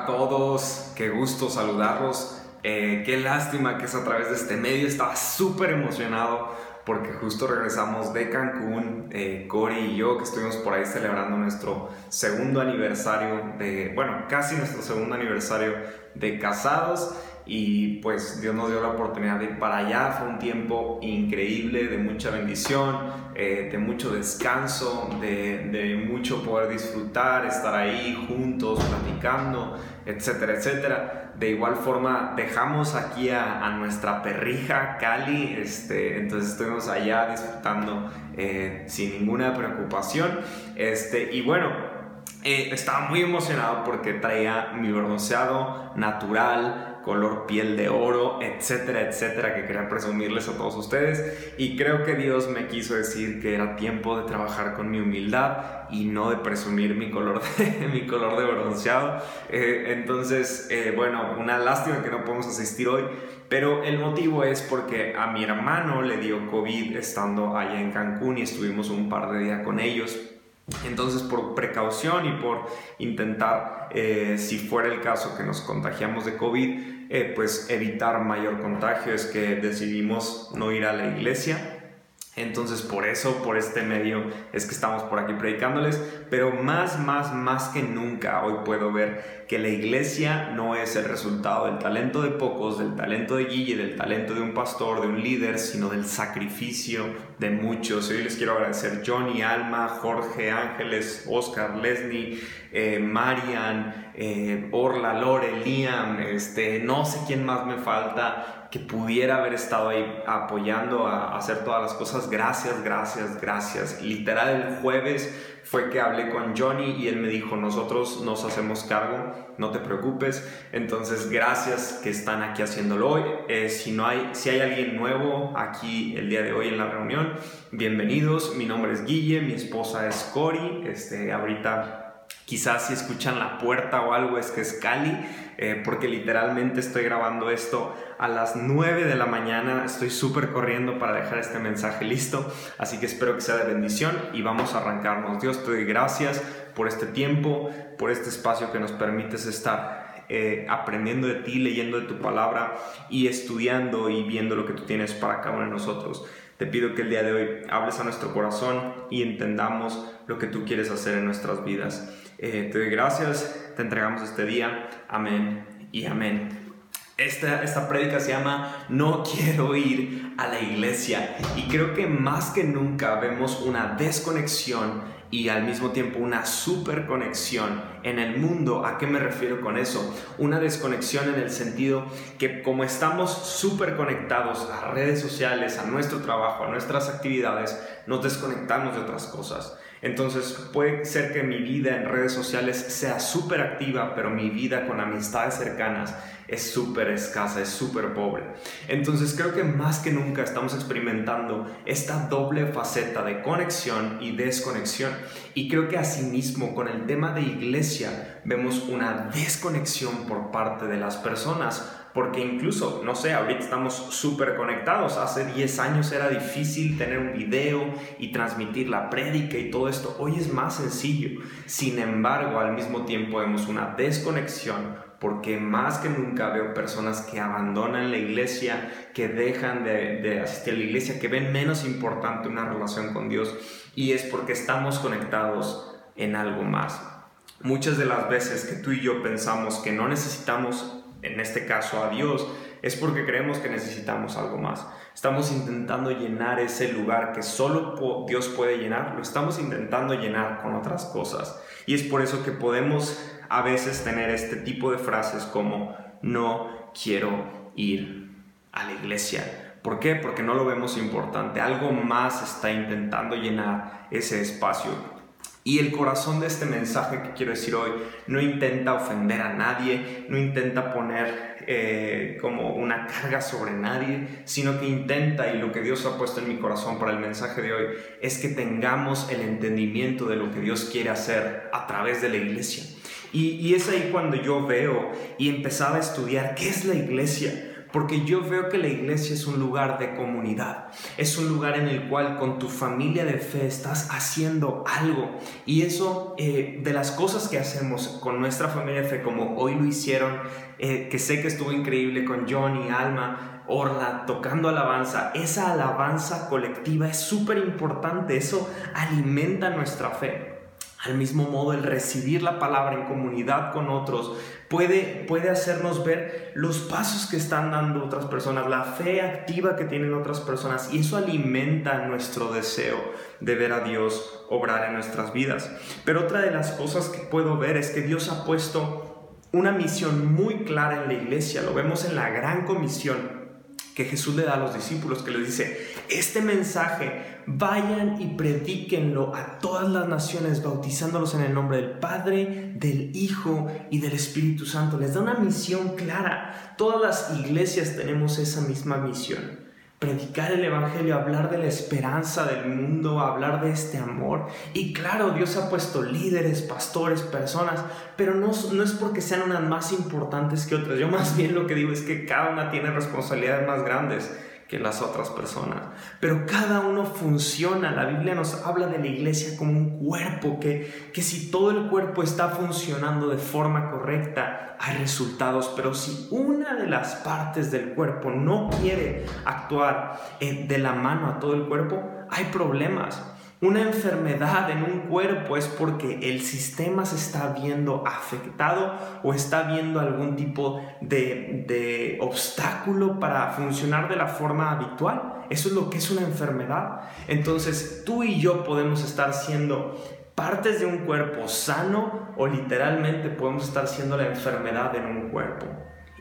A todos, qué gusto saludarlos. Eh, qué lástima que es a través de este medio. Estaba súper emocionado porque justo regresamos de Cancún, eh, y yo, que estuvimos por ahí celebrando nuestro segundo aniversario de, bueno, casi nuestro segundo aniversario de casados y pues Dios nos dio la oportunidad de ir para allá. Fue un tiempo increíble, de mucha bendición, eh, de mucho descanso, de, de, mucho poder disfrutar, estar ahí juntos, platicando, etcétera, etcétera. De igual forma, dejamos aquí a, a nuestra perrija Cali, este, entonces estuvimos allá disfrutando eh, sin ninguna preocupación. Este, y bueno, eh, estaba muy emocionado porque traía mi bronceado natural, color piel de oro, etcétera, etcétera, que quería presumirles a todos ustedes. Y creo que Dios me quiso decir que era tiempo de trabajar con mi humildad y no de presumir mi color de, mi color de bronceado. Eh, entonces, eh, bueno, una lástima que no podemos asistir hoy, pero el motivo es porque a mi hermano le dio COVID estando allá en Cancún y estuvimos un par de días con ellos. Entonces, por precaución y por intentar, eh, si fuera el caso que nos contagiamos de COVID, eh, pues evitar mayor contagio, es que decidimos no ir a la iglesia entonces por eso, por este medio, es que estamos por aquí predicándoles, pero más, más, más que nunca hoy puedo ver que la iglesia no es el resultado del talento de pocos, del talento de Guille, del talento de un pastor, de un líder, sino del sacrificio de muchos. Hoy les quiero agradecer Johnny, Alma, Jorge, Ángeles, Oscar, Leslie, eh, Marian, eh, Orla, Lore, Liam, este, no sé quién más me falta, que pudiera haber estado ahí apoyando a hacer todas las cosas. Gracias, gracias, gracias. Literal, el jueves fue que hablé con Johnny y él me dijo, nosotros nos hacemos cargo, no te preocupes. Entonces, gracias que están aquí haciéndolo hoy. Eh, si, no hay, si hay alguien nuevo aquí el día de hoy en la reunión, bienvenidos. Mi nombre es Guille, mi esposa es Cori. Este, ahorita Quizás si escuchan la puerta o algo es que es Cali, eh, porque literalmente estoy grabando esto a las 9 de la mañana. Estoy súper corriendo para dejar este mensaje listo, así que espero que sea de bendición y vamos a arrancarnos. Dios, te doy gracias por este tiempo, por este espacio que nos permites estar eh, aprendiendo de ti, leyendo de tu palabra y estudiando y viendo lo que tú tienes para cada uno de nosotros. Te pido que el día de hoy hables a nuestro corazón y entendamos lo que tú quieres hacer en nuestras vidas. Eh, te doy gracias, te entregamos este día. Amén y amén. Esta, esta prédica se llama No quiero ir a la iglesia y creo que más que nunca vemos una desconexión y al mismo tiempo una super conexión en el mundo. ¿A qué me refiero con eso? Una desconexión en el sentido que como estamos súper conectados a redes sociales, a nuestro trabajo, a nuestras actividades, nos desconectamos de otras cosas. Entonces puede ser que mi vida en redes sociales sea súper activa, pero mi vida con amistades cercanas es súper escasa, es súper pobre. Entonces creo que más que nunca estamos experimentando esta doble faceta de conexión y desconexión. Y creo que asimismo con el tema de iglesia vemos una desconexión por parte de las personas porque incluso, no sé, ahorita estamos súper conectados. Hace 10 años era difícil tener un video y transmitir la prédica y todo esto. Hoy es más sencillo. Sin embargo, al mismo tiempo vemos una desconexión porque más que nunca veo personas que abandonan la iglesia, que dejan de, de, asistir a la iglesia, que ven menos importante una relación con Dios y es porque estamos conectados en algo más. Muchas de las veces que tú y yo pensamos que no necesitamos en este caso a Dios, es porque creemos que necesitamos algo más. Estamos intentando llenar ese lugar que solo Dios puede llenar, lo estamos intentando llenar con otras cosas. Y es por eso que podemos a veces tener este tipo de frases como no quiero ir a la iglesia. ¿Por qué? Porque no lo vemos importante. Algo más está intentando llenar ese espacio. Y el corazón de este mensaje que quiero decir hoy no intenta ofender a nadie, no intenta poner eh, como una carga sobre nadie, sino que intenta, y lo que Dios ha puesto en mi corazón para el mensaje de hoy, es que tengamos el entendimiento de lo que Dios quiere hacer a través de la iglesia. Y, y es ahí cuando yo veo y empezaba a estudiar qué es la iglesia porque yo veo que la iglesia es un lugar de comunidad, es un lugar en el cual con tu familia de fe estás haciendo algo. Y eso eh, de las cosas que hacemos con nuestra familia de fe, como hoy lo hicieron, eh, que sé que estuvo increíble con Johnny, Alma, Orla, tocando alabanza, esa alabanza colectiva es súper importante, eso alimenta nuestra fe. Al mismo modo, el recibir la palabra en comunidad con otros puede, puede hacernos ver los pasos que están dando otras personas, la fe activa que tienen otras personas y eso alimenta nuestro deseo de ver a Dios obrar en nuestras vidas. Pero otra de las cosas que puedo ver es que Dios ha puesto una misión muy clara en la iglesia, lo vemos en la gran comisión que Jesús le da a los discípulos, que les dice, este mensaje vayan y predíquenlo a todas las naciones, bautizándolos en el nombre del Padre, del Hijo y del Espíritu Santo. Les da una misión clara. Todas las iglesias tenemos esa misma misión predicar el Evangelio, hablar de la esperanza del mundo, hablar de este amor. Y claro, Dios ha puesto líderes, pastores, personas, pero no, no es porque sean unas más importantes que otras. Yo más bien lo que digo es que cada una tiene responsabilidades más grandes que las otras personas. Pero cada uno funciona. La Biblia nos habla de la iglesia como un cuerpo, que, que si todo el cuerpo está funcionando de forma correcta, hay resultados. Pero si una de las partes del cuerpo no quiere actuar eh, de la mano a todo el cuerpo, hay problemas. Una enfermedad en un cuerpo es porque el sistema se está viendo afectado o está viendo algún tipo de, obstáculo para funcionar de la forma habitual. Eso es lo que es una enfermedad. Entonces tú y yo podemos estar siendo partes de un cuerpo sano o literalmente podemos estar siendo la enfermedad en un cuerpo.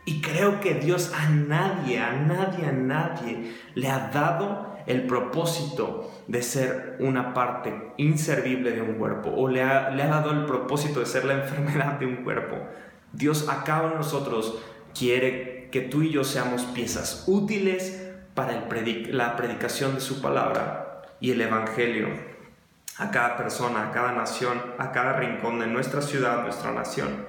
Y creo que Dios a nadie, a nadie, a nadie le ha dado el propósito de ser una parte inservible de un cuerpo o le ha, le ha dado el propósito de ser la enfermedad de un cuerpo. Dios acá en nosotros quiere que tú y yo seamos piezas útiles para el la predicación de su palabra y el Evangelio a cada persona, a cada nación, a cada rincón de nuestra ciudad, nuestra nación.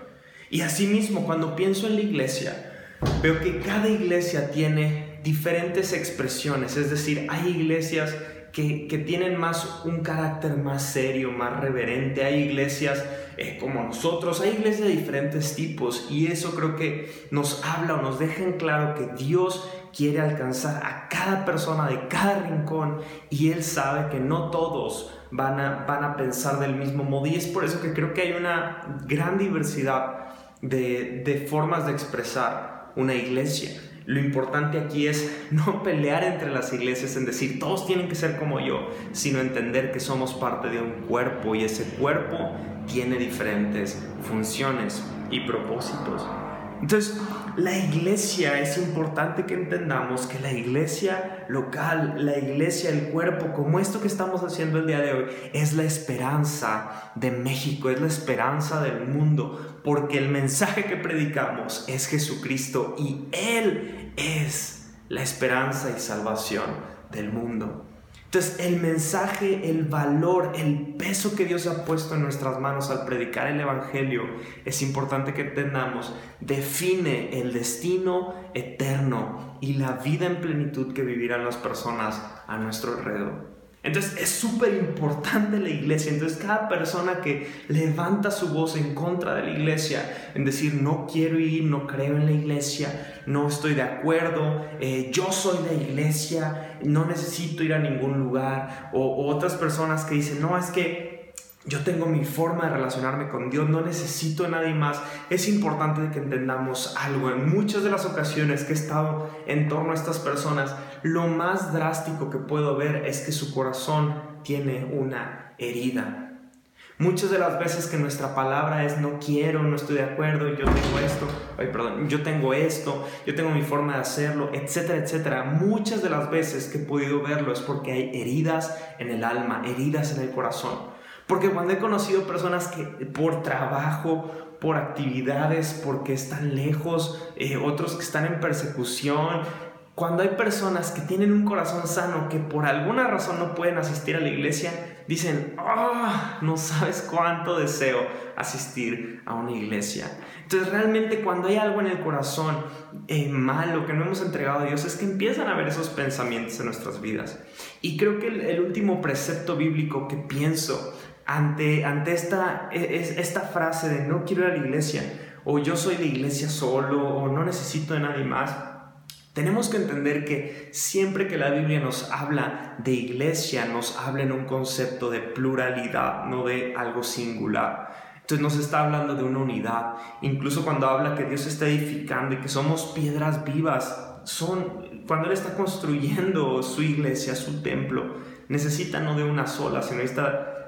Y asimismo, cuando pienso en la iglesia, veo que cada iglesia tiene diferentes expresiones, es decir, hay iglesias que, tienen más un carácter más serio, más reverente, hay iglesias eh, como nosotros, hay iglesias de diferentes tipos y eso creo que nos habla o nos deja en claro que Dios quiere alcanzar a cada persona de cada rincón y Él sabe que no todos van a, van a pensar del mismo modo. Y es por eso que creo que hay una gran diversidad de, de formas de expresar una iglesia. Lo importante aquí es no pelear entre las iglesias en decir todos tienen que ser como yo, sino entender que somos parte de un cuerpo y ese cuerpo tiene diferentes funciones y propósitos. Entonces, la iglesia es importante que entendamos que la iglesia local, la iglesia, el cuerpo, como esto que estamos haciendo el día de hoy, es la esperanza de México, es la esperanza del mundo, porque el mensaje que predicamos es Jesucristo y Él es la esperanza y salvación del mundo. Entonces el mensaje, el valor, el peso que Dios ha puesto en nuestras manos al predicar el Evangelio, es importante que entendamos, define el destino eterno y la vida en plenitud que vivirán las personas a nuestro alrededor. Entonces es súper importante la iglesia. Entonces cada persona que levanta su voz en contra de la iglesia, en decir no quiero ir, no creo en la iglesia, no estoy de acuerdo, eh, yo soy la iglesia, no necesito ir a ningún lugar, o, otras personas que dicen no, es que yo tengo mi forma de relacionarme con Dios, no necesito a nadie más. Es importante que entendamos algo. En muchas de las ocasiones que he estado en torno a estas personas, lo más drástico que puedo ver es que su corazón tiene una herida. Muchas de las veces que nuestra palabra es no quiero, no estoy de acuerdo, yo tengo esto, ay, perdón, yo tengo esto, yo tengo mi forma de hacerlo, etcétera, etcétera. Muchas de las veces que he podido verlo es porque hay heridas en el alma, heridas en el corazón. Porque cuando he conocido personas que por trabajo, por actividades, porque están lejos, eh, otros que están en persecución, cuando hay personas que tienen un corazón sano, que por alguna razón no pueden asistir a la iglesia, dicen, ah, no sabes cuánto deseo asistir a una iglesia. Entonces realmente cuando hay algo en el corazón eh, malo que no hemos entregado a Dios, es que empiezan a ver esos pensamientos en nuestras vidas. Y creo que el, último precepto bíblico que pienso ante, ante esta, es, esta frase de no quiero ir a la iglesia, o yo soy de iglesia solo, o no necesito de nadie más, tenemos que entender que siempre que la Biblia nos habla de iglesia, nos habla en un concepto de pluralidad, no de algo singular. Entonces nos está hablando de una unidad. Incluso cuando habla que Dios está edificando y que somos piedras vivas, son cuando Él está construyendo su iglesia, su templo, necesita no de una sola, sino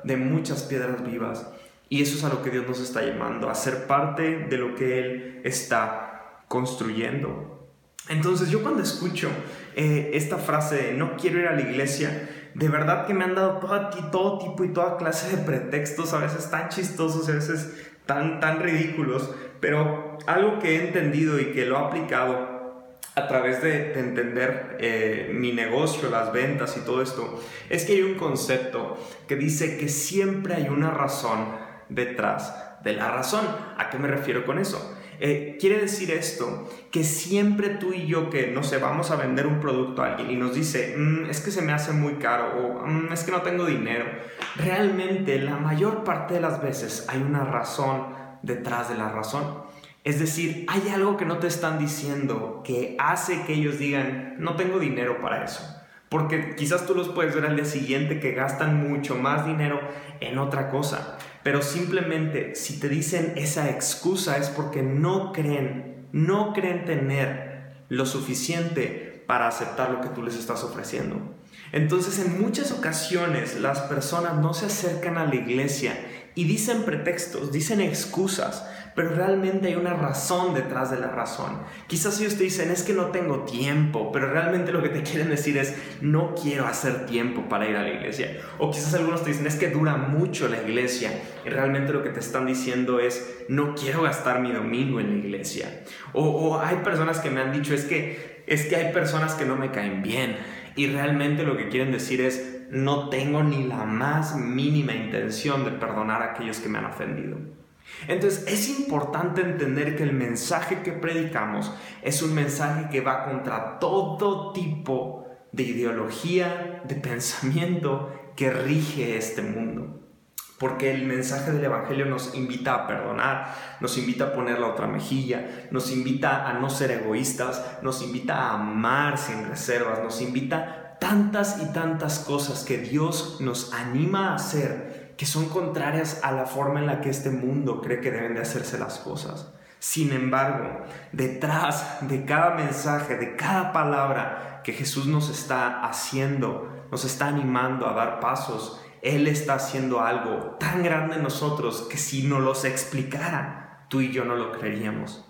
de muchas piedras vivas. Y eso es a lo que Dios nos está llamando, a ser parte de lo que Él está construyendo. Entonces yo cuando escucho eh, esta frase de no quiero ir a la iglesia, de verdad que me han dado todo, todo tipo y toda clase de pretextos, a veces tan chistosos, a veces tan, tan ridículos, pero algo que he entendido y que lo he aplicado a través de, entender eh, mi negocio, las ventas y todo esto, es que hay un concepto que dice que siempre hay una razón detrás de la razón. ¿A qué me refiero con eso? Eh, quiere decir esto que siempre tú y yo que, no sé, vamos a vender un producto a alguien y nos dice, mm, es que se me hace muy caro o mm, es que no tengo dinero, realmente la mayor parte de las veces hay una razón detrás de la razón. Es decir, hay algo que no te están diciendo que hace que ellos digan, no tengo dinero para eso. Porque quizás tú los puedes ver al día siguiente que gastan mucho más dinero en otra cosa. Pero simplemente si te dicen esa excusa es porque no creen, no creen tener lo suficiente para aceptar lo que tú les estás ofreciendo. Entonces en muchas ocasiones las personas no se acercan a la iglesia y dicen pretextos, dicen excusas, pero realmente hay una razón detrás de la razón. Quizás ellos te dicen, es que no tengo tiempo, pero realmente lo que te quieren decir es, no quiero hacer tiempo para ir a la iglesia. O quizás algunos te dicen, es que dura mucho la iglesia, y realmente lo que te están diciendo es, no quiero gastar mi domingo en la iglesia. O, o hay personas que me han dicho, es que, es que hay personas que no me caen bien, y realmente lo que quieren decir es, no tengo ni la más mínima intención de perdonar a aquellos que me han ofendido. Entonces es importante entender que el mensaje que predicamos es un mensaje que va contra todo tipo de ideología, de pensamiento que rige este mundo. Porque el mensaje del Evangelio nos invita a perdonar, nos invita a poner la otra mejilla, nos invita a no ser egoístas, nos invita a amar sin reservas, nos invita tantas y tantas cosas que Dios nos anima a hacer que son contrarias a la forma en la que este mundo cree que deben de hacerse las cosas. Sin embargo, detrás de cada mensaje, de cada palabra que Jesús nos está haciendo, nos está animando a dar pasos, Él está haciendo algo tan grande en nosotros que si no los explicara, tú y yo no lo creeríamos.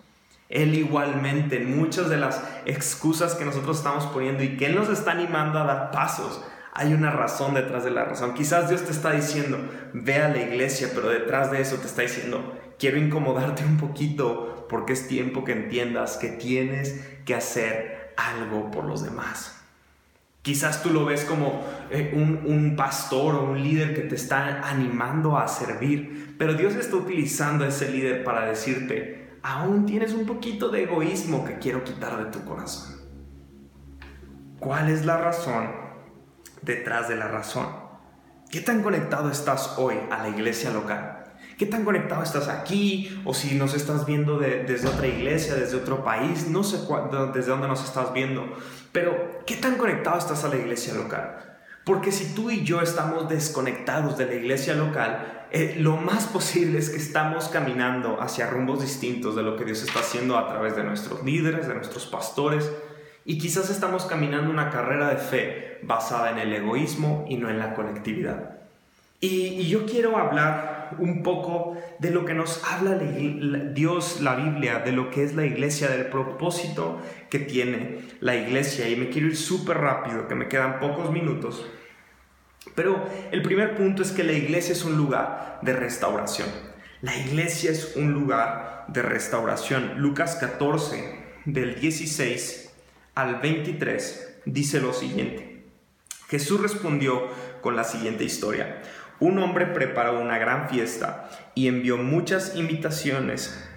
Él igualmente, en muchas de las excusas que nosotros estamos poniendo y que Él nos está animando a dar pasos, hay una razón detrás de la razón. Quizás Dios te está diciendo, ve a la iglesia, pero detrás de eso te está diciendo, quiero incomodarte un poquito porque es tiempo que entiendas que tienes que hacer algo por los demás. Quizás tú lo ves como eh, un, un, pastor o un líder que te está animando a servir, pero Dios está utilizando a ese líder para decirte, aún tienes un poquito de egoísmo que quiero quitar de tu corazón. ¿Cuál es la razón detrás de la razón. ¿Qué tan conectado estás hoy a la iglesia local? ¿Qué tan conectado estás aquí? O si nos estás viendo desde otra iglesia, desde otro país, no sé desde dónde nos estás viendo, pero ¿qué tan conectado estás a la iglesia local? Porque si tú y yo estamos desconectados de la iglesia local, eh, lo más posible es que estamos caminando hacia rumbos distintos de lo que Dios está haciendo a través de nuestros líderes, de nuestros pastores, y quizás estamos caminando una carrera de fe basada en el egoísmo y no en la colectividad. Y, yo quiero hablar un poco de lo que nos habla Dios, la Biblia, de lo que es la iglesia, del propósito que tiene la iglesia. Y me quiero ir súper rápido, que me quedan pocos minutos. Pero el primer punto es que la iglesia es un lugar de restauración. La iglesia es un lugar de restauración. Lucas 14, del 16 al 23 dice lo siguiente. Jesús respondió con la siguiente historia. Un hombre preparó una gran fiesta y envió muchas invitaciones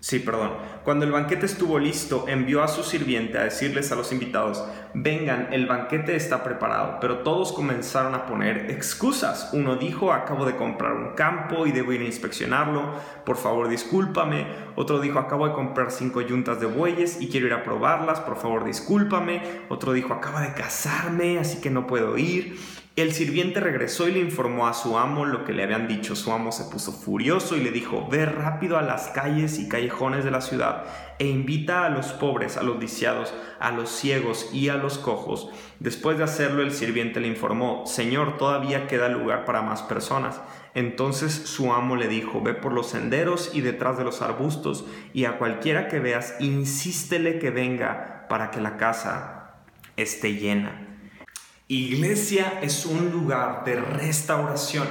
Sí, perdón. Cuando el banquete estuvo listo, envió a su sirviente a decirles a los invitados, vengan, el banquete está preparado. Pero todos comenzaron a poner excusas. Uno dijo, acabo de comprar un campo y debo ir a inspeccionarlo, por favor discúlpame. Otro dijo, acabo de comprar cinco yuntas de bueyes y quiero ir a probarlas, por favor discúlpame. Otro dijo, acabo de casarme, así que no puedo ir. El sirviente regresó y le informó a su amo lo que le habían dicho. Su amo se puso furioso y le dijo, ve rápido a las calles y callejones de la ciudad e invita a los pobres, a los lisiados, a los ciegos y a los cojos. Después de hacerlo, el sirviente le informó, Señor, todavía queda lugar para más personas. Entonces su amo le dijo, ve por los senderos y detrás de los arbustos, y a cualquiera que veas, insístele que venga para que la casa esté llena. Iglesia es un lugar de restauración.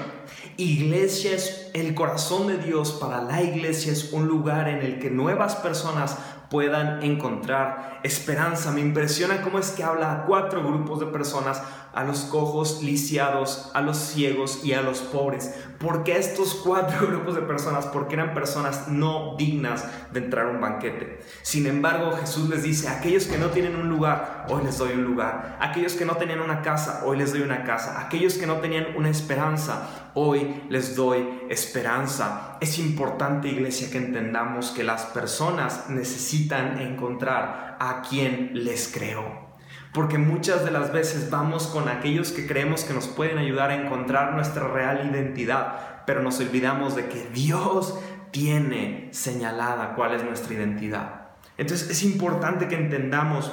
Iglesia es el corazón de Dios para la iglesia, es un lugar en el que nuevas personas puedan encontrar esperanza. Me impresiona cómo es que habla a cuatro grupos de personas, a los cojos, lisiados, a los ciegos y a los pobres. ¿Por qué estos cuatro grupos de personas? Porque eran personas no dignas de entrar a un banquete. Sin embargo, Jesús les dice, aquellos que no tienen un lugar, hoy les doy un lugar. Aquellos que no tenían una casa, hoy les doy una casa. Aquellos que no tenían una esperanza, hoy les doy. Es importante, iglesia, que entendamos que las personas necesitan encontrar a quien les creó. Porque muchas de las veces vamos con aquellos que creemos que nos pueden ayudar a encontrar nuestra real identidad, pero nos olvidamos de que Dios tiene señalada cuál es nuestra identidad. Entonces es importante que entendamos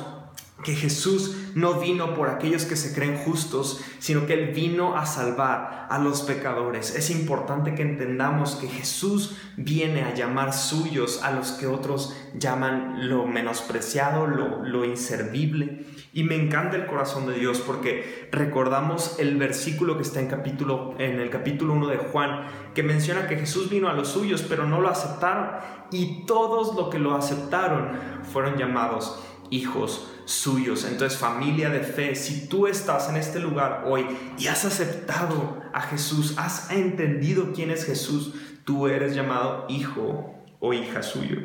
que Jesús no vino por aquellos que se creen justos, sino que Él vino a salvar a los pecadores. Es importante que entendamos que Jesús viene a llamar suyos a los que otros llaman lo menospreciado, lo, inservible. Y me encanta el corazón de Dios porque recordamos el versículo que está en, capítulo, en el capítulo 1 de Juan, que menciona que Jesús vino a los suyos, pero no lo aceptaron. Y todos los que lo aceptaron fueron llamados hijos suyos. Entonces, familia de fe, si tú estás en este lugar hoy y has aceptado a Jesús, has entendido quién es Jesús, tú eres llamado hijo o hija suyo.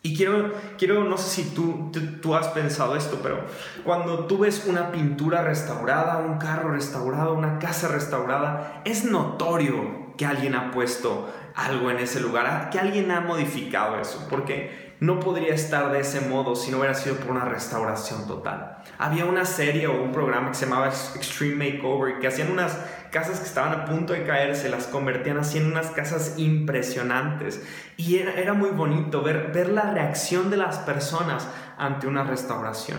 Y quiero, quiero no sé si tú, tú, has pensado esto, pero cuando tú ves una pintura restaurada, un carro restaurado, una casa restaurada, es notorio que alguien ha puesto algo en ese lugar, que alguien ha modificado eso, porque no podría estar de ese modo si no hubiera sido por una restauración total. Había una serie o un programa que se llamaba Extreme Makeover que hacían unas casas que estaban a punto de caerse, las convertían así en unas casas impresionantes. Y era, era muy bonito ver, ver la reacción de las personas ante una restauración.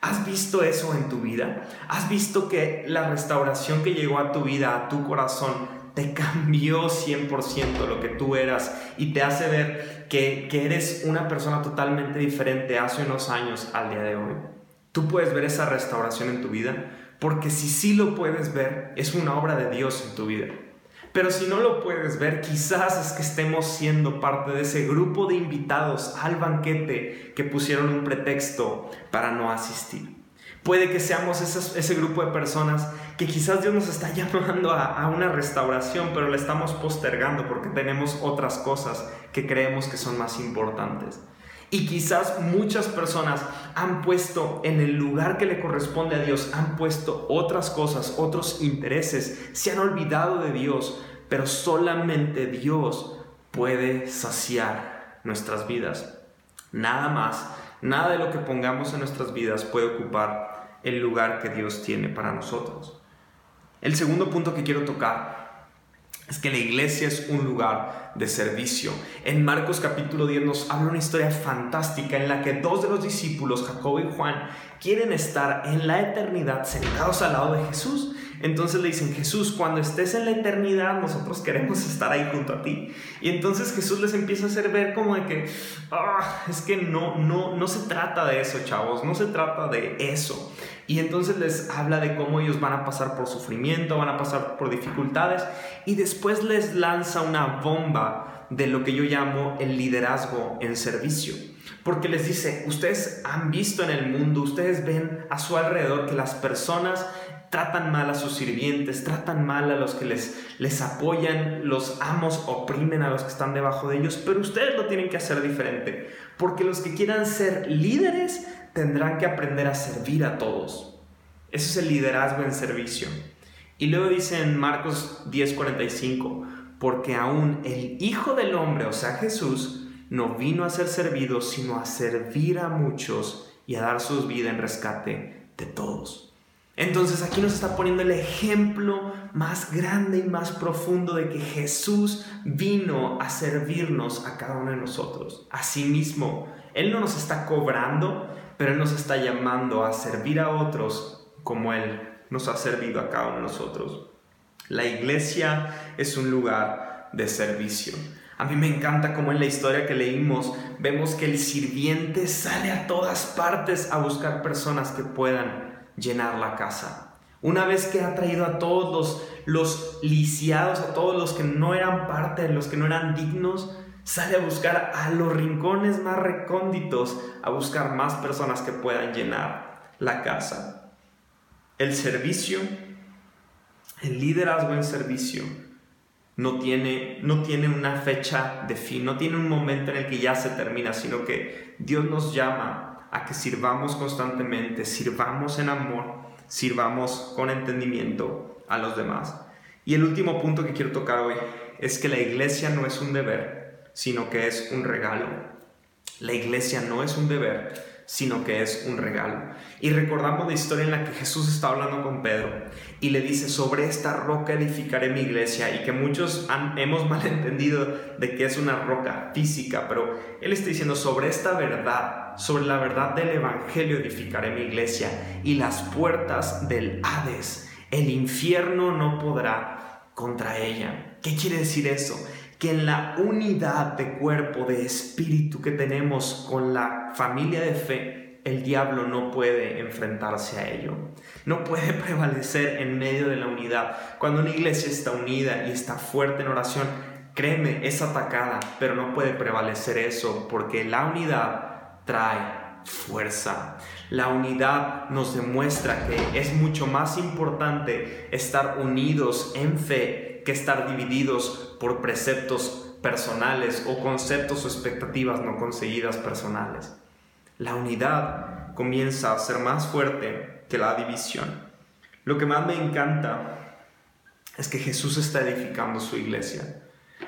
¿Has visto eso en tu vida? ¿Has visto que la restauración que llegó a tu vida, a tu corazón, te cambió 100% lo que tú eras y te hace ver que, que eres una persona totalmente diferente hace unos años al día de hoy. Tú puedes ver esa restauración en tu vida porque si sí lo puedes ver, es una obra de Dios en tu vida. Pero si no lo puedes ver, quizás es que estemos siendo parte de ese grupo de invitados al banquete que pusieron un pretexto para no asistir. Puede que seamos ese grupo de personas que quizás Dios nos está llamando a, a, una restauración, pero la estamos postergando porque tenemos otras cosas que creemos que son más importantes. Y quizás muchas personas han puesto en el lugar que le corresponde a Dios, han puesto otras cosas, otros intereses, se han olvidado de Dios, pero solamente Dios puede saciar nuestras vidas. Nada más, nada de lo que pongamos en nuestras vidas puede ocupar el lugar que Dios tiene para nosotros. El segundo punto que quiero tocar es que la iglesia es un lugar de servicio. En Marcos capítulo 10 nos habla una historia fantástica en la que dos de los discípulos, Jacobo y Juan, quieren estar en la eternidad sentados al lado de Jesús. Entonces le dicen, Jesús, cuando estés en la eternidad, nosotros queremos estar ahí junto a ti. Y entonces Jesús les empieza a hacer ver como de que, ah, es que no, no, no se trata de eso, chavos, no se trata de eso. Y entonces les habla de cómo ellos van a pasar por sufrimiento, van a pasar por dificultades y después les lanza una bomba de lo que yo llamo el liderazgo en servicio. Porque les dice, ustedes han visto en el mundo, ustedes ven a su alrededor que las personas tratan mal a sus sirvientes, tratan mal a los que les, les apoyan, los amos oprimen a los que están debajo de ellos, pero ustedes lo tienen que hacer diferente, porque los que quieran ser líderes tendrán que aprender a servir a todos. Eso es el liderazgo en servicio. Y luego dice en Marcos 10:45, porque aún el Hijo del Hombre, o sea Jesús, no vino a ser servido, sino a servir a muchos y a dar su vida en rescate de todos. Entonces aquí nos está poniendo el ejemplo más grande y más profundo de que Jesús vino a servirnos a cada uno de nosotros. Asimismo, Él no nos está cobrando, pero Él nos está llamando a servir a otros como Él nos ha servido a cada uno de nosotros. La iglesia es un lugar de servicio. A mí me encanta como en la historia que leímos vemos que el sirviente sale a todas partes a buscar personas que puedan llenar la casa. Una vez que ha traído a todos los, los lisiados, a todos los que no eran parte, los que no eran dignos, sale a buscar a los rincones más recónditos, a buscar más personas que puedan llenar la casa. El servicio, el liderazgo en servicio, no tiene, no tiene una fecha de fin, no tiene un momento en el que ya se termina, sino que Dios nos llama a que sirvamos constantemente, sirvamos en amor, sirvamos con entendimiento a los demás. Y el último punto que quiero tocar hoy es que la iglesia no es un deber, sino que es un regalo. La iglesia no es un deber, sino que es un regalo. Y recordamos la historia en la que Jesús está hablando con Pedro y le dice, sobre esta roca edificaré mi iglesia, y que muchos han, hemos malentendido de que es una roca física, pero Él está diciendo, sobre esta verdad, sobre la verdad del Evangelio edificaré mi iglesia, y las puertas del Hades, el infierno no podrá contra ella. ¿Qué quiere decir eso? Que en la unidad de cuerpo, de espíritu que tenemos con la familia de fe, el diablo no puede enfrentarse a ello. No puede prevalecer en medio de la unidad. Cuando una iglesia está unida y está fuerte en oración, créeme, es atacada, pero no puede prevalecer eso porque la unidad trae fuerza. La unidad nos demuestra que es mucho más importante estar unidos en fe que estar divididos por preceptos personales o conceptos o expectativas no conseguidas personales. La unidad comienza a ser más fuerte que la división. Lo que más me encanta es que Jesús está edificando su iglesia.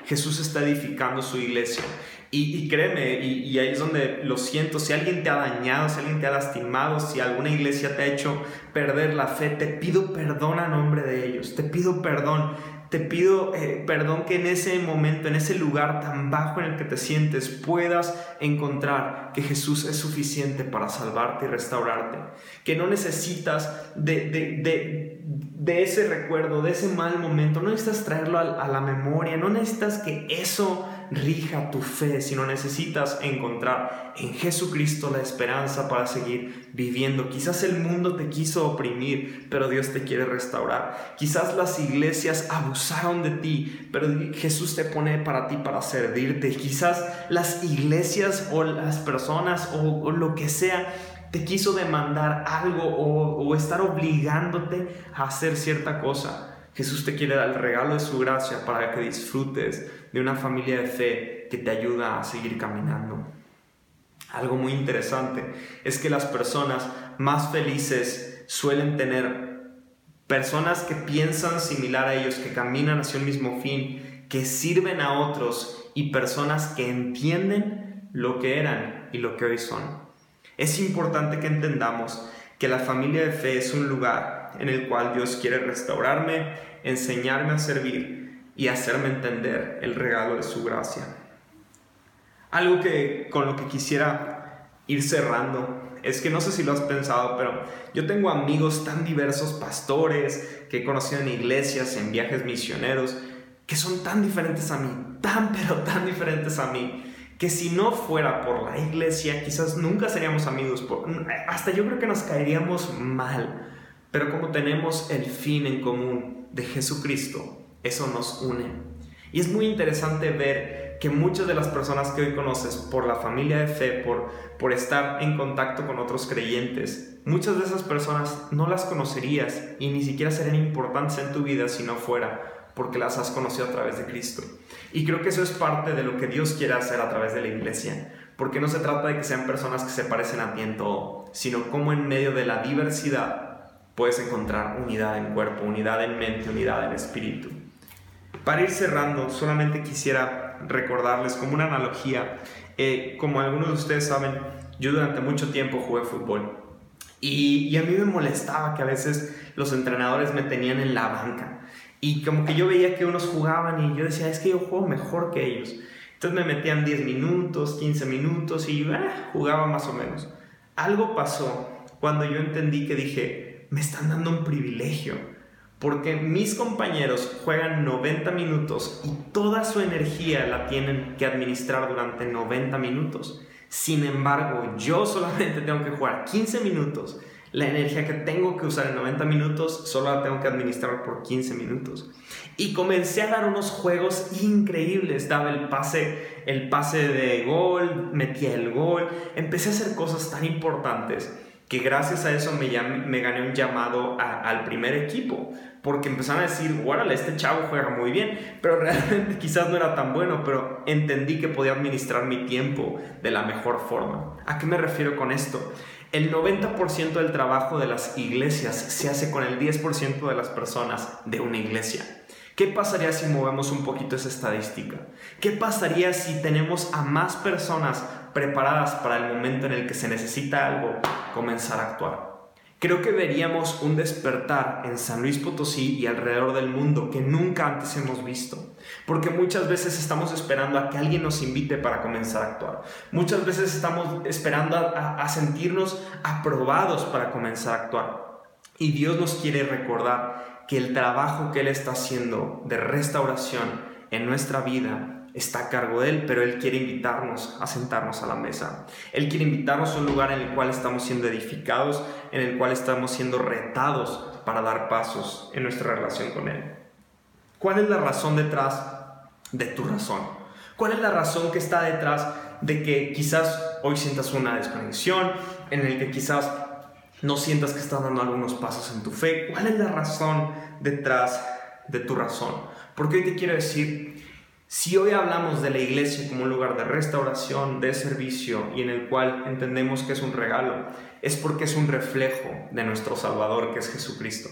Jesús está edificando su iglesia. Y, créeme, y, y, ahí es donde lo siento, si alguien te ha dañado, si alguien te ha lastimado, si alguna iglesia te ha hecho perder la fe, te pido perdón a nombre de ellos, te pido perdón te pido eh, perdón que en ese momento, en ese lugar tan bajo en el que te sientes, puedas encontrar que Jesús es suficiente para salvarte y restaurarte. Que no necesitas de, de, de, ese recuerdo, de ese mal momento, no necesitas traerlo a, a la memoria, no necesitas que eso rija tu fe, sino necesitas encontrar en Jesucristo la esperanza para seguir viviendo. Quizás el mundo te quiso oprimir, pero Dios te quiere restaurar. Quizás las iglesias abusaron de ti, pero Jesús te pone para ti para servirte. Quizás las iglesias o las personas o, lo que sea te quiso demandar algo o, o estar obligándote a hacer cierta cosa. Jesús te quiere dar el regalo de su gracia para que disfrutes de una familia de fe que te ayuda a seguir caminando. Algo muy interesante es que las personas más felices suelen tener personas que piensan similar a ellos, que caminan hacia el mismo fin, que sirven a otros y personas que entienden lo que eran y lo que hoy son. Es importante que entendamos que la familia de fe es un lugar en el cual Dios quiere restaurarme, enseñarme a servir y hacerme entender el regalo de su gracia. Algo que con lo que quisiera ir cerrando es que no sé si lo has pensado, pero yo tengo amigos tan diversos, pastores, que he conocido en iglesias, en viajes misioneros, que son tan diferentes a mí, tan pero tan diferentes a mí, que si no fuera por la iglesia, quizás nunca seríamos amigos, hasta yo creo que nos caeríamos mal, pero como tenemos el fin en común de Jesucristo, eso nos une. Y es muy interesante ver que muchas de las personas que hoy conoces por la familia de fe, por, por estar en contacto con otros creyentes, muchas de esas personas no las conocerías y ni siquiera serían importantes en tu vida si no fuera porque las has conocido a través de Cristo. Y creo que eso es parte de lo que Dios quiere hacer a través de la iglesia, porque no se trata de que sean personas que se parecen a ti en todo, sino como en medio de la diversidad puedes encontrar unidad en cuerpo, unidad en mente, unidad en espíritu. Para ir cerrando, solamente quisiera recordarles como una analogía, eh, como algunos de ustedes saben, yo durante mucho tiempo jugué fútbol y, y a mí me molestaba que a veces los entrenadores me tenían en la banca y como que yo veía que unos jugaban y yo decía, es que yo juego mejor que ellos. Entonces me metían 10 minutos, 15 minutos y eh, jugaba más o menos. Algo pasó cuando yo entendí que dije, me están dando un privilegio, porque mis compañeros juegan 90 minutos y toda su energía la tienen que administrar durante 90 minutos. Sin embargo, yo solamente tengo que jugar 15 minutos la energía que tengo que usar en 90 minutos solo la tengo que administrar por 15 minutos. Y comencé a dar unos juegos increíbles. Daba el pase, el pase de gol, metía el gol. Empecé a hacer cosas tan importantes que gracias a eso me, gané un llamado al primer equipo. Porque empezaron a decir, órale, este chavo juega muy bien, pero realmente quizás no era tan bueno, pero entendí que podía administrar mi tiempo de la mejor forma. ¿A qué me refiero con esto? El 90% del trabajo de las iglesias se hace con el 10% de las personas de una iglesia. ¿Qué pasaría si movemos un poquito esa estadística? ¿Qué pasaría si tenemos a más personas preparadas para el momento en el que se necesita algo comenzar a actuar? Creo que veríamos un despertar en San Luis Potosí y alrededor del mundo que nunca antes hemos visto. Porque muchas veces estamos esperando a que alguien nos invite para comenzar a actuar. Muchas veces estamos esperando a, sentirnos aprobados para comenzar a actuar. Y Dios nos quiere recordar que el trabajo que Él está haciendo de restauración en nuestra vida está a cargo de Él, pero Él quiere invitarnos a sentarnos a la mesa. Él quiere invitarnos a un lugar en el cual estamos siendo edificados, en el cual estamos siendo retados para dar pasos en nuestra relación con Él. ¿Cuál es la razón detrás de tu razón? ¿Cuál es la razón que está detrás de que quizás hoy sientas una desconexión, en el que quizás no sientas que estás dando algunos pasos en tu fe? ¿Cuál es la razón detrás de tu razón? Porque hoy te quiero decir si hoy hablamos de la iglesia como un lugar de restauración, de servicio y en el cual entendemos que es un regalo, es porque es un reflejo de nuestro Salvador que es Jesucristo.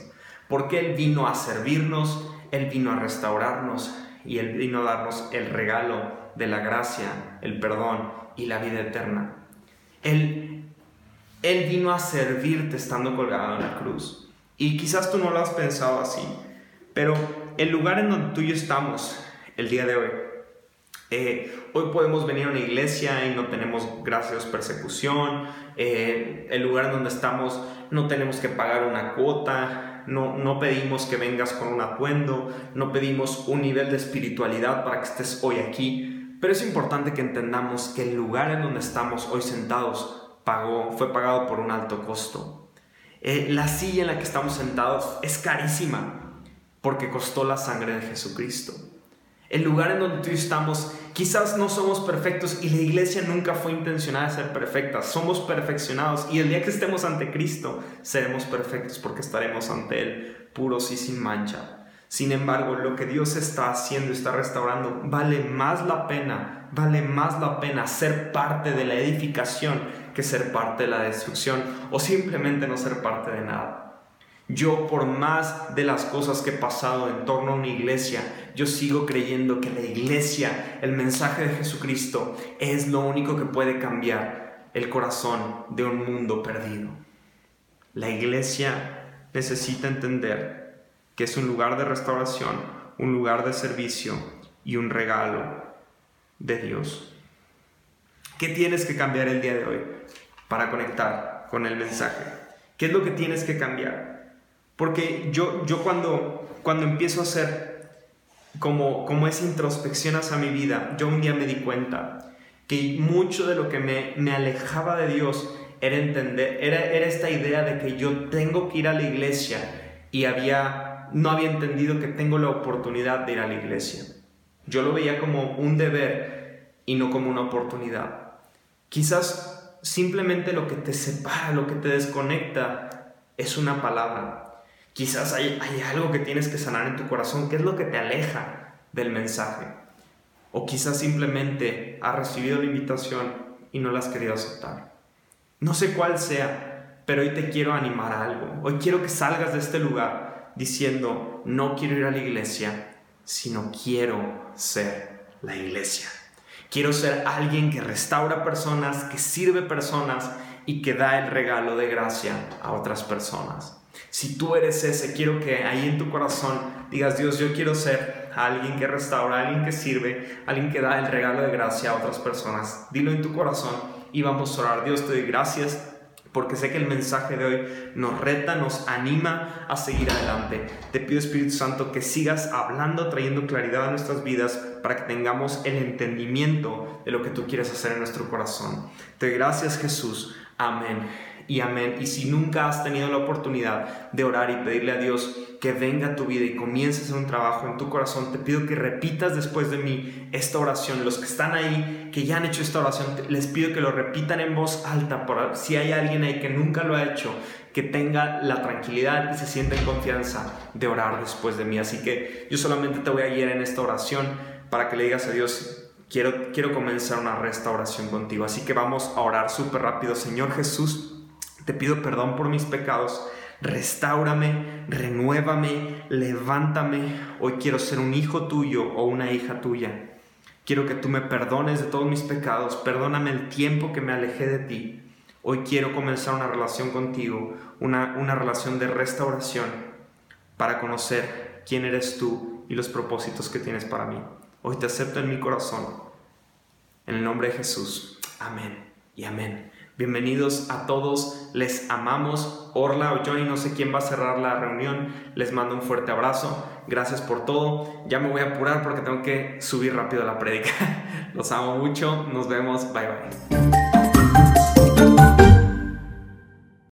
Porque Él vino a servirnos, Él vino a restaurarnos y Él vino a darnos el regalo de la gracia, el perdón y la vida eterna. Él, él vino a servirte estando colgado en la cruz. Y quizás tú no lo has pensado así, pero el lugar en donde tú y yo estamos, el día de hoy. Eh, hoy podemos venir a una iglesia y no tenemos, gracias, persecución. Eh, el lugar donde estamos no tenemos que pagar una cuota. No, no pedimos que vengas con un atuendo. No pedimos un nivel de espiritualidad para que estés hoy aquí. Pero es importante que entendamos que el lugar en donde estamos hoy sentados pagó, fue pagado por un alto costo. Eh, la silla en la que estamos sentados es carísima porque costó la sangre de Jesucristo. El lugar en donde tú estamos, quizás no somos perfectos y la iglesia nunca fue intencionada de ser perfecta. Somos perfeccionados y el día que estemos ante Cristo seremos perfectos porque estaremos ante Él puros y sin mancha. Sin embargo, lo que Dios está haciendo, está restaurando, vale más la pena, vale más la pena ser parte de la edificación que ser parte de la destrucción o simplemente no ser parte de nada. Yo por más de las cosas que he pasado en torno a una iglesia, yo sigo creyendo que la iglesia, el mensaje de Jesucristo, es lo único que puede cambiar el corazón de un mundo perdido. La iglesia necesita entender que es un lugar de restauración, un lugar de servicio y un regalo de Dios. ¿Qué tienes que cambiar el día de hoy para conectar con el mensaje? ¿Qué es lo que tienes que cambiar? Porque yo, yo cuando, cuando empiezo a hacer como, como esa introspección hacia mi vida, yo un día me di cuenta que mucho de lo que me, me alejaba de Dios era entender, era, era esta idea de que yo tengo que ir a la iglesia y había, no había entendido que tengo la oportunidad de ir a la iglesia. Yo lo veía como un deber y no como una oportunidad. Quizás simplemente lo que te separa, lo que te desconecta, es una palabra. Quizás hay, algo que tienes que sanar en tu corazón, que es lo que te aleja del mensaje. O quizás simplemente has recibido la invitación y no la has querido aceptar. No sé cuál sea, pero hoy te quiero animar a algo. Hoy quiero que salgas de este lugar diciendo, no quiero ir a la iglesia, sino quiero ser la iglesia. Quiero ser alguien que restaura personas, que sirve personas y que da el regalo de gracia a otras personas. Si tú eres ese, quiero que ahí en tu corazón digas, Dios, yo quiero ser alguien que restaura, alguien que sirve, alguien que da el regalo de gracia a otras personas. Dilo en tu corazón y vamos a orar. Dios, te doy gracias porque sé que el mensaje de hoy nos reta, nos anima a seguir adelante. Te pido Espíritu Santo que sigas hablando, trayendo claridad a nuestras vidas para que tengamos el entendimiento de lo que tú quieres hacer en nuestro corazón. Te doy gracias Jesús. Amén y amén. Y si nunca has tenido la oportunidad de orar y pedirle a Dios que venga a tu vida y comiences un trabajo en tu corazón, te pido que repitas después de mí esta oración. Los que están ahí, que ya han hecho esta oración, les pido que lo repitan en voz alta. Por, si hay alguien ahí que nunca lo ha hecho, que tenga la tranquilidad y se sienta en confianza de orar después de mí. Así que yo solamente te voy a guiar en esta oración para que le digas a Dios, Quiero, quiero, comenzar una restauración contigo. Así que vamos a orar súper rápido. Señor Jesús, te pido perdón por mis pecados. Restáurame, renuévame, levántame. Hoy quiero ser un hijo tuyo o una hija tuya. Quiero que tú me perdones de todos mis pecados. Perdóname el tiempo que me alejé de ti. Hoy quiero comenzar una relación contigo, una, una relación de restauración para conocer quién eres tú y los propósitos que tienes para mí. Hoy te acepto en mi corazón. En el nombre de Jesús. Amén y amén. Bienvenidos a todos, les amamos. Orla o Johnny, no sé quién va a cerrar la reunión. Les mando un fuerte abrazo. Gracias por todo. Ya me voy a apurar porque tengo que subir rápido la prédica. Los amo mucho. Nos vemos. Bye bye.